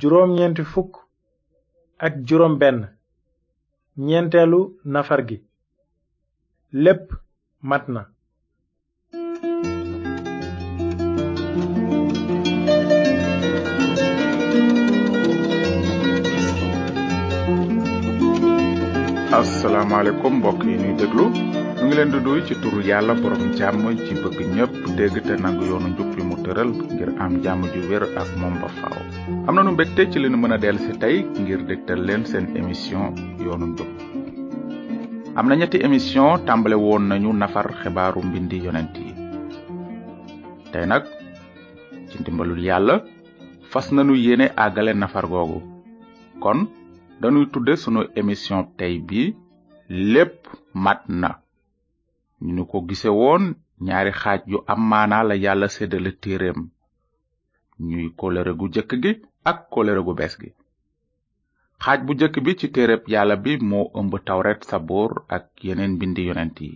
juróom ñeenti fukk ak juróom benn ñeenteelu nafar gi lépp mat na asalaamaaleykum mbokk yi ñuy déglu ñu ngi leen di duy ci turu yàlla borom jàmm ci bëgg ñépp dégg te nangu yoonu njub bi mu tëral ngir am jàmm ju wér ak moom ba waaw am na nu mbégte ci li nu mën a dellu si tey ngir dégtal leen seen émission yoonu njub am na ñetti émission tàmbale woon nañu nafar xibaaru mbindi yonent yi tey nag ci ndimbalul yàlla fas nañu yéene àggale nafar googu kon dañuy tudde sunu émission tey bi lépp mat na ñu ko gise woon ñaari xaaj yu am maanaa la yàlla séddale téeréem ñuy kóllëre gu jëkk gi ak kóllëre gu bees gi xaaj bu jëkk bi ci téereb yàlla bi moo ëmb tawret saboor ak yeneen mbindi yonent yi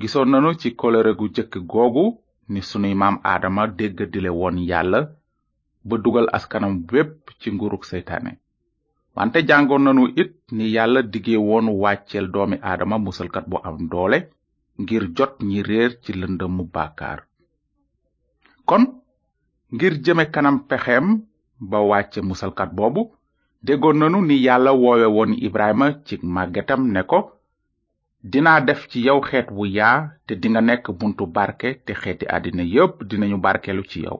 gisoon nanu ci kóllëre gu jëkk googu ni sunuy maam aadama dégg dile woon yàlla ba dugal askanam wépp ci nguurug seytaane wante jàngoon nanu it ni yàlla diggee woon wàcceel doomi aadama musalkat bu am doole ngir jot ñi réer ci lëndëm mu bàkkaar kon ngir jëme kanam pexeem ba wàcce musalkat boobu déggoon nanu ni yàlla woowe woon ibrahima ci màggetam ne ko dinaa def ci yow xeet wu yaa te dinga nekk buntu barke te xeeti àddina yépp dinañu barkelu ci yow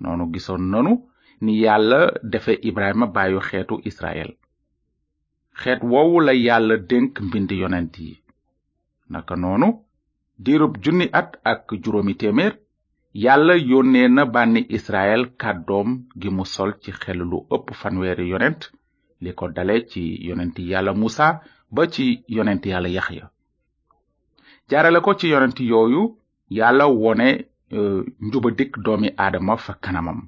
noonu gisoon nanu ni yàlla defe ibrahima baayu xeetu israel xeet woowu la yàlla dénk mbind yonent yi naka noonu diirub junni at ak juróomi téeméer yàlla yónnee na bànni israel kàddoom gi mu sol ci xel lu ëpp fanweeri yonent li ko dale ci yonent yàlla musa ba ci yonent yàlla yaxya jaarale ko ci yonent yooyu yàlla wone euh, njubadik doomi aadama fa kanamam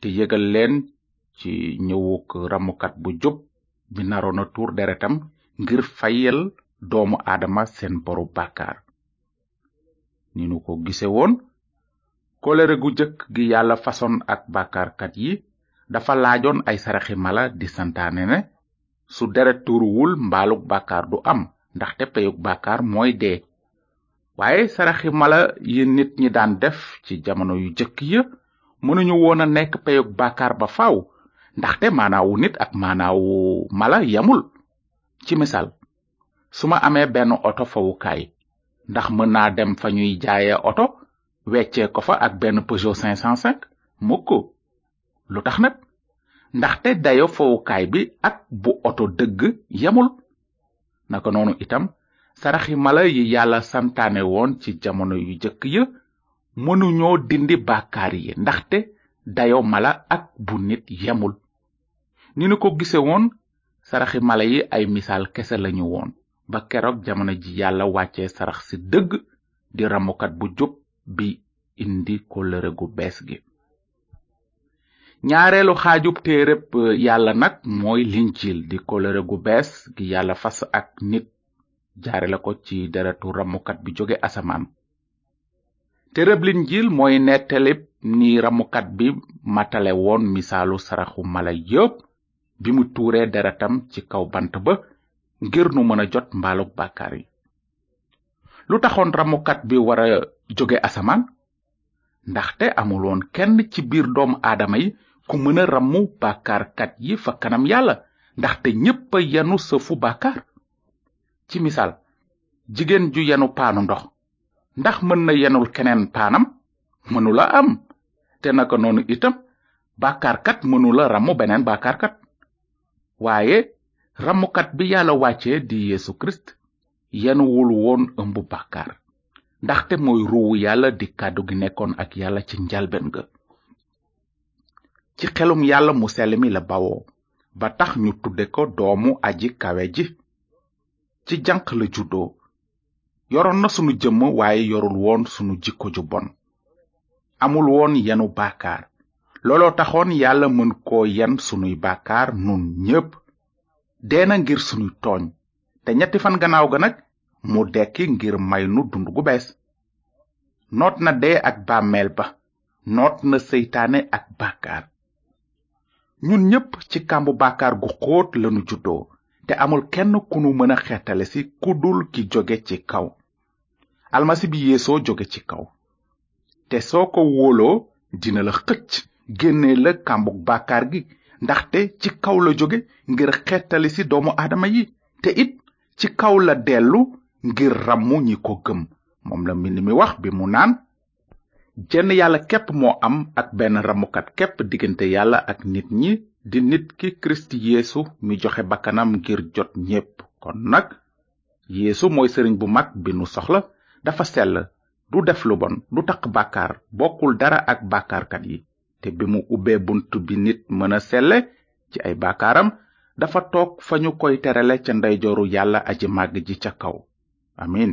te yëgal leen ci ñëwuk ramukat bu jub bi naroon a tuur deretam ngir fayal doomu aadama seen boru bàkkaar ni nu ko gise woon kolere gu jëkk gi yàlla fasoon ak bàkkaarkat yi dafa laajoon ay saraxi mala di santaane ne su deret tuuruwul mbaalug bàkkaar du am ndaxte peyug bàkkaar mooy dee waaye saraxi mala yi nit ñi daan def ci jamono yu jëkk ya mënuñu woon a nekk peyug bàkkaar ba faw ndaxte maanaawu nit ak maanaawu mala yamul ci misaal su ma amee benn oto fawukaay ndax mën naa dem fa ñuy jaaye oto weccee ko fa ak benn Peugeot 505 mukk lu tax nag ndaxte dayo fowukaay bi ak bu oto dëgg yamul naka noonu itam saraxi mala yi yàlla santaane woon ci jamono yu jëkk ya mënuñoo dindi bàkkaar yi ndaxte dayo mala ak bu nit yamul ni nu ko gise woon saraxi mala yi ay misaal kese lañu woon ba keroog jamono ji yàlla wàcce sarax si dëgg di ramukat bu jub bi indi kóllëre gu bees gi ñaareelu xaajub téereb euh, yàlla nag mooy linjil di kóllëre gu bees gi yàlla fas ak nit jaare la ko ci deretu ramukat bi jóge asamaan téereb linjil mooy nettalib ni ramukat bi matale woon misaalu saraxu mala yépp bi mu tuuree deretam ci kaw bant ba ngir nu mën a jot mbaalug bàkkaar yi lu taxoon ramukat bi wara jóge asamaan ndaxte amuloon kenn ci biir doom aadama yi ku mën a rammu bàkkaarkat yi fa kanam yàlla ndaxte ñépp a yanu sëfu bàkkaar ci misaal jigéen ju yanu paanu ndox ndax mën na yenul keneen paanam mënula am te naka noonu itam bàkkaarkat mënula rammu beneen bàkkaarkat waaye rammukat bi yàlla wàcce di yeesu kirist yenuwul woon ëmb bàkkaar ndaxte mooy ruuwu yàlla di kàddu gi nekkoon ak yàlla ci njalben ga ci xelum yàlla mu sell mi la bawoo ba tax ñu tudde ko doomu aji kawe ji ci janq la juddoo yoroon na sunu jëmm waaye yorul woon sunu jikko ju bon amul woon yenu bàkkaar looloo taxoon yàlla mën koo yen sunuy bàkkaar nun ñépp dee na ngir sunuy tooñ te ñetti fan gannaaw ga nag mu dekki ngir may nu dund gu bees noot na dee ak bàmmeel ba noot na seytaane ak bàkkaar ñun ñépp ci kàmbu bàkkaar gu xóot lanu juddoo te amul kenn ku nu mën a xettale si ku dul ki jóge ci kaw almasi bi yeesoo jóge ci kaw te soo ko wóoloo dina la xëcc génnee la kàmbug bàkkaar gi ndaxte ci kaw la jóge ngir xettali si doomu aadama yi te it ci kaw la dellu ngir rammu ñi ko gëm moom la mbind mi wax bi mu naan jenn yàlla képp moo am ak benn rammukat képp diggante yàlla ak nit ñi di nit ki kirist yeesu mi joxe bakkanam ngir jot ñépp kon nag yéesu mooy sëriñ bu mag bi nu soxla dafa sell du def lu bon du taq bàkkaar bokkul dara ak bàkkaarkat yi te bi mu ubbee bunt bi nit mën a selle ci ay bàkkaaram dafa toog fa ñu koy terale ca ndeyjooru yàlla aji màgg ji ca kaw amin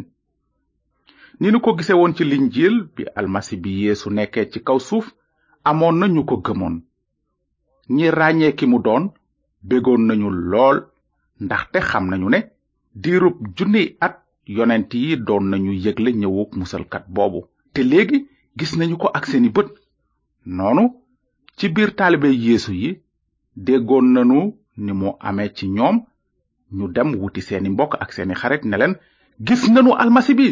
ni nu ko gise woon ci linjiil bi almasi bi yeesu nekkee ci kaw suuf amoon na ñu ko gëmoon ñi ràññee ki mu doon bégoon nañu lool ndaxte xam nañu ne diirub junniy at yonent yi doon nañu yëgle ñëwug musalkat boobu te léegi gis nañu ko ak seeni bët noonu ci biir taalibe yéesu yi déggoon nañu ni mu amee ci ñoom ñu dem wuti seeni mbokk ak seeni xarit ne leen gis nañu almasi bi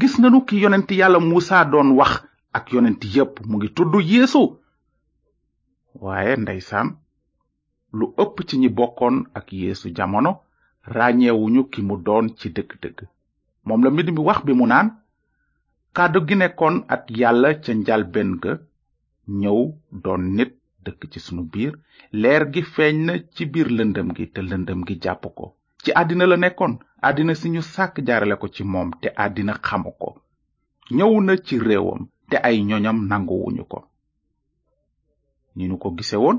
gis nañu ki yonent yàlla muusa doon wax ak yonent yépp mu ngi tudd yeesu waaye ndeysaan lu ëpp ci ñi bokkoon ak yéesu jamono ràññeewuñu ki mu doon ci dëgg-dëgg moom la mbind mi wax bi mu naan kàddu gi nekkoon at yàlla ca njalbeen ga ñëw doon nit dëkk ci sunu biir leer gi feeñ na ci biir lëndëm gi te lëndëm gi jàpp ko ci àddina la nekkoon àddina si ñu sàkk jaarale ko ci moom te àddina xamu ko ñëw na ci réewam te ay ñoñam nanguwuñu ko ni nu ko gise woon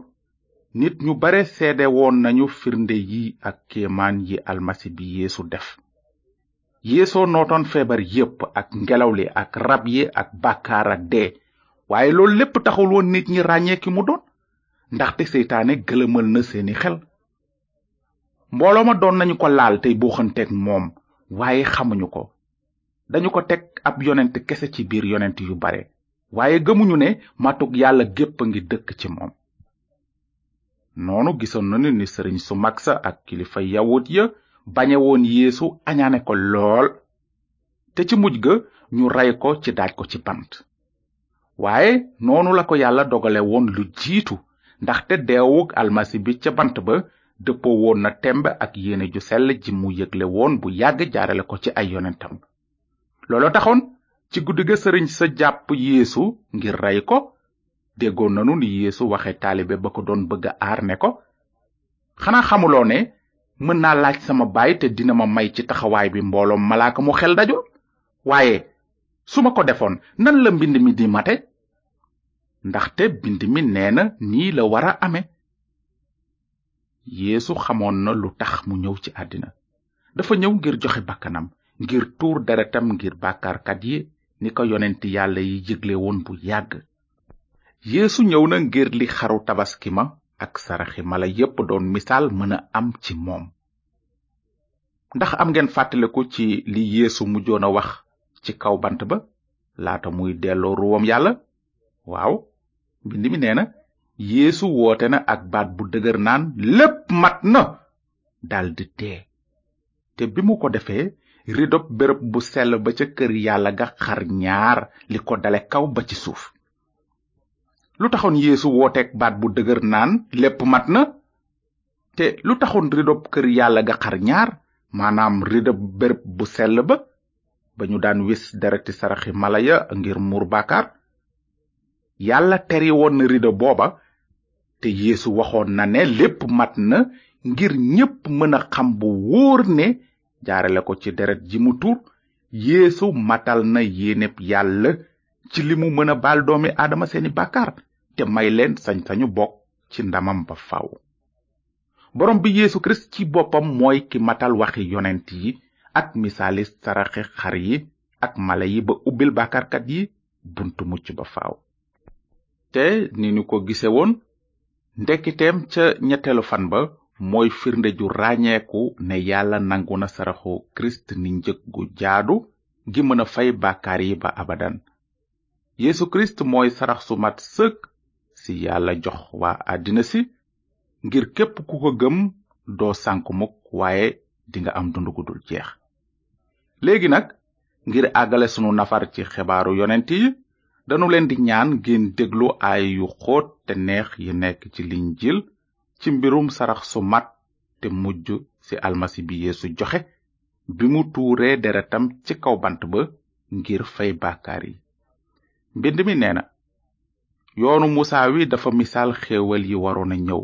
nit ñu bare seede woon nañu firnde yi ak kéemaan yi almasi bi yeesu def yeesoo nootoon feebar yépp ak ngelaw li ak rab yi ak bàkkaar ak dee waaye loolu lépp taxul woon nit ñi ràññee ki mu doon ndaxte seytaane gëlëmal na seeni xel mbooloo ma doon nañu ko laal tey buuxanteeg moom waaye xamuñu ko dañu ko teg ab yonent kese ci biir yonent yu bare waaye gëmuñu ne matug yàlla gépp a ngi dëkk ci moom noonu gisoon nañu ni sëriñ su mag sa ak kilifa yawut ya bañe woon yeesu añaane ko lool te ci mujj ga ñu rey ko ci daaj ko ci bant waaye noonu la ko yàlla dogale woon lu jiitu ndaxte deewug almasi bi ca bant ba dëppoo woon na temb ak yéene ju sell ji mu yëgle woon bu yàgg jaarale ko ci ay yonentam looloo taxoon ci guddi ga sëriñ sa jàpp yéesu ngir rey ko déggoon nanu ni yeesu waxe taalibe ba ko doon bëgg a aar ne ko xanaa xamuloo ne mën naa laaj sama baay te dina ma may ci taxawaay bi mbooloom malaaka mu xel dajul waaye su ma ko defoon nan la mbind mi di mate ndaxte bind mi nee na nii la war a ame yéesu xamoon na lu tax mu ñëw ci àddina dafa ñëw ngir joxe bakkanam ngir tuur deretam ngir bàkkaarkat yi ni ko yonent yàlla yi jégle woon bu yàgg yéesu ñëw na ngir li xaru tabaski ma ak saraxi mala yépp doon misaal mën a am ci moom ndax am ngeen fàttaliku ci li yéesu mujjoon a wax ci kaw bant ba laata muy delloo ruwam yàlla waaw mbind mi nee na yeesu woote na ak baat bu dëgër naan lépp mat na daldi tee te bi mu ko defee ridob bërëb bu sell ba ca kër yàlla ga xar ñaar li ko dale kaw ba ci suuf lu taxoon yeesu wooteek baat bu dëgër naan lépp mat na te lu taxoon ridob kër yàlla ga xar ñaar maanaam ridob bërëb bu sell ba ba ñu daan wis dereti saraxi mala ya ngir muur bàkkaar yàlla teri woon na rido booba te yeesu waxoon na ne lépp mat na ngir ñépp mën a xam bu wóor ne jaarale ko ci deret ji mu tuur yeesu matal na yéeneb yàlla ci li mu mën a baal doomi aadama seeni bàkkaar te may leen sañ-sañu bokk ci ndamam ba faw borom bi yeesu kirist ci boppam mooy ki matal waxi yonent yi ak misaali saraxe xar yi ak mala yi ba ubbil bàkkaarkat yi buntu mucc ba faw te ni ñu ko gise woon ndekkiteem ca ñetteelu fan ba mooy firnde ju ràññeeku ne yàlla nangu na saraxu kirist ni njëg gu jaadu gi mën a fay bàkkaar yi ba abadan yeesu kirist mooy sarax su mat sëkk si yàlla jox waa àddina si ngir képp ku ko gëm doo sànk mukk waaye dinga am dund gu dul jeex léegi nag ngir àggale sunu nafar ci xibaaru yonent yi danu leen di ñaan ngeen déglu ay yu xóot te neex yi nekk ci linjil ci mbirum sarax su mat te mujj ci almasi bi yeesu joxe bi mu tuuree deretam ci kaw bant ba ngir fay bàkkaar yi mbind mi nee na yoonu musa wi dafa misaal xéewal yi waroon a ñëw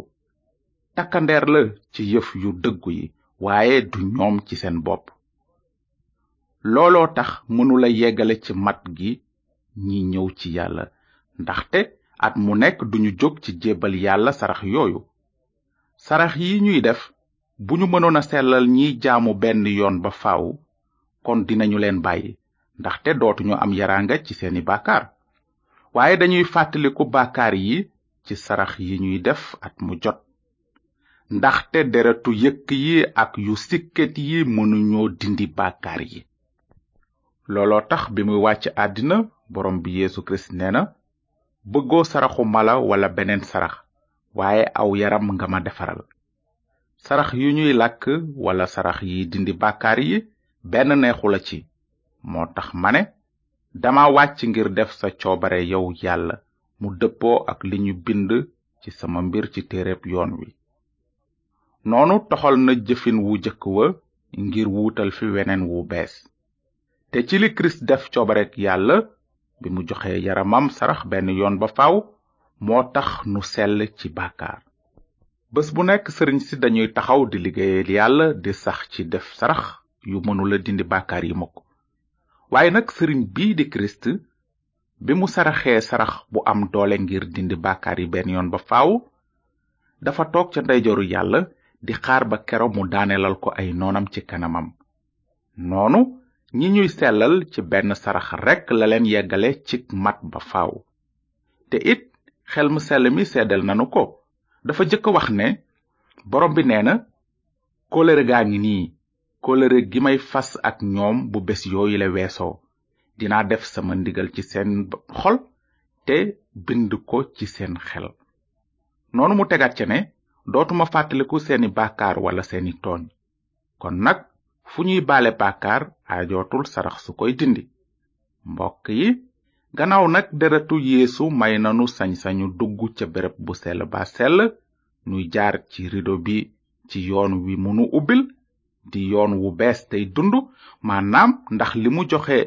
takkandeer la ci yëf yu dëggu yi waaye du ñoom ci seen bopp looloo tax mënula yeggale ci mat gi ñi ñëw ci yàlla ndaxte at mu nekk duñu jóg ci jébbal yàlla sarax yooyu sarax yi ñuy def bu ñu mënoon a sellal ñiy jaamu benn yoon ba faaw kon dinañu leen bàyyi ndaxte dootuñu am yaraanga ci seeni bàkkaar waaye dañuy fàttaliku bàkkaar yi ci sarax yi ñuy def at mu jot ndaxte deretu yëkk yi ak yu sikket yi mënuñoo dindi bàkkaar yi looloo tax bi muy wàcc àddina borom bi yeesu kirist nee na bëggoo saraxu mala walla beneen sarax waaye aw yaram nga ma defaral sarax yu ñuy làkk walla sarax yi dindi bàkkaar yi benn neexu la ci moo tax ma ne dama wàcc ngir def sa coobare yow yàlla mu dëppoo ak li ñu bind ci sama mbir ci téereb yoon wi noonu toxal na jëfin wu jëkk wa ngir wuutal fi weneen wu bees te ci li kirist def coobarek yàlla bi mu joxe yaramam sarax benn yoon ba faw moo tax nu sell ci bàkkaar bés bu nekk sëriñ si dañuy taxaw di liggéeyal yàlla di sax ci def sarax yu mënula dindi bàkkaar yi mukk waaye nag sëriñ bii di kirist bi mu saraxee sarax bu am doole ngir dindi bàkkaar yi benn yoon ba faaw dafa toog ca ndeyjooru yàlla di xaar ba kero mu daanelal ko ay noonam ci kanamam noonu ñi ñuy sellal ci benn sarax rekk la leen yeggale ci mat ba faaw te it xel mu sell mi seddal nanu ko dafa jëkk wax ne borom bi nee na kóllëre gaa ngi nii kóllëre gi may fas ak ñoom bu bés yooyu la weesoo dinaa def sama ndigal ci seen xol te bind ko ci seen xel noonu mu tegaat ca ne dootuma fàttaliku seeni bàkkaar wala seeni tooñ kon nag fu ñuy baale bàkkaar ajootul sarax su koy dindi mbokk yi gannaaw nag deretu yéesu may nanu sañ-sañu dugg ca béréb bu sell ba sell nuy jaar ci rido bi ci yoon wi mu nu ubbil di yoon wu bees tey dund maanaam ndax li mu joxe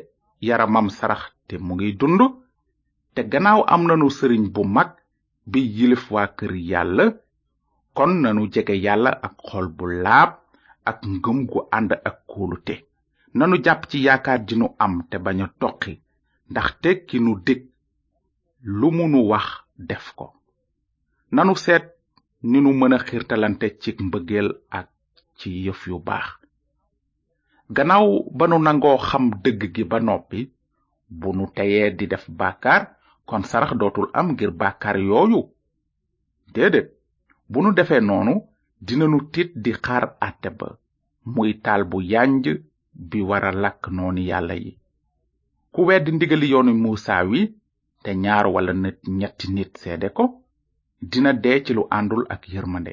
yaramam sarax te mu ngi dund te gannaaw am nanu sëriñ bu mag bi yilif waa kër yàlla kon nanu jege yàlla ak xol bu laab ak ngëm gu ànd ak kóolute nanu jàpp ci yaakaar ji nu am te bañ a toqi ndaxte ki nu dig lu mu nu wax def ko nanu seet ni nu mën a xiirtalante ci mbëggeel ak ci yëf yu baax gannaaw ba nu nangoo xam dëgg gi ba noppi bu nu teyee di def bàkkaar kon sarax dootul am ngir bàkkaar yooyu déedéet bu nu defee noonu dinanu tiit di xaar àtte ba muy taal bu yànj bi wara lakk noonu yàlla yi ku weddi ndigali yoonu muusa wi te ñaar walla nit ñetti nit seede ko dina dee ci lu àndul ak yërmande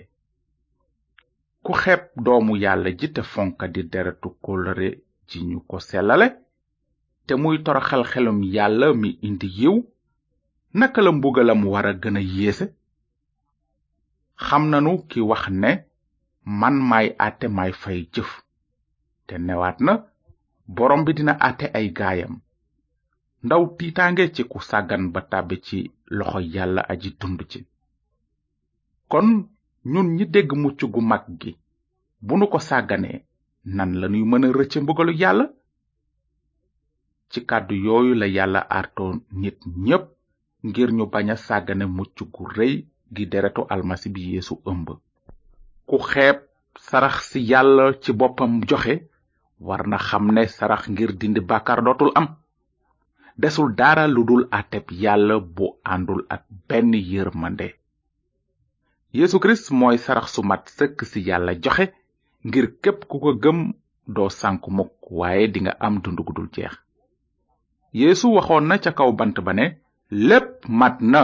ku xeeb doomu yàlla ji te fonka di deretu kóllëre ji ñu ko sellale te muy toroxal xelum yàlla mi indi yiw naka la mbugalam wara gëna yéese xam nanu ki wax ne man maay àtte maay fay jëf te newaat na borom bi dina àtte ay gaayam ndaw tiitaange ci ku sàggan ba tàbbi ci loxo yàlla aji dund ci kon ñun ñi dégg mucc gu mag gi bu nu ko sàgganee nan lanuy mën a rëcce mbugalu yàlla ci kàddu yooyu la yàlla artoon nit ñépp ngir ñu bañ a sàggane mucc gu rëy gi deretu almasi bi yeesu ëmb ku xeeb sarax si yàlla ci boppam joxe war na xam ne sarax ngir dindi bàkkaar dootul am desul dara lu dul àtteb yàlla bu àndul ak benn yërmande yeesu kirist mooy sarax su mat sëkk si yàlla joxe ngir képp ku ko gëm doo sànku mukk waaye dinga am dund gu dul jeex yeesu waxoon na ca kaw bant ba ne lépp mat na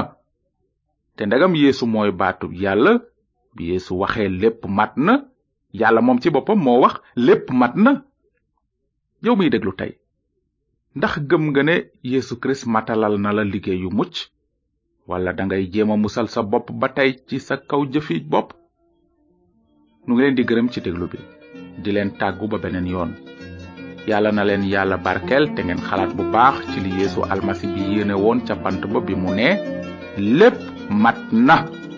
te ndegam yeesu mooy baatub yàlla bi yeesu waxee lépp mat na yàlla moom ci boppam moo wax lépp mat na yow miy déglu tey ndax gëm nga ne yeesu kirist matalal na la liggéeyu mucc wala dangay jéem a musal sa bopp ba tey ci sa kaw jëfi bopp nu ngi leen di gërëm ci déglu bi di leen tàggu ba beneen yoon yàlla na leen yàlla barkeel te ngeen xalaat bu baax ci li yeesu almasi bi yéene woon ca bant ba bi mu ne lépp mat na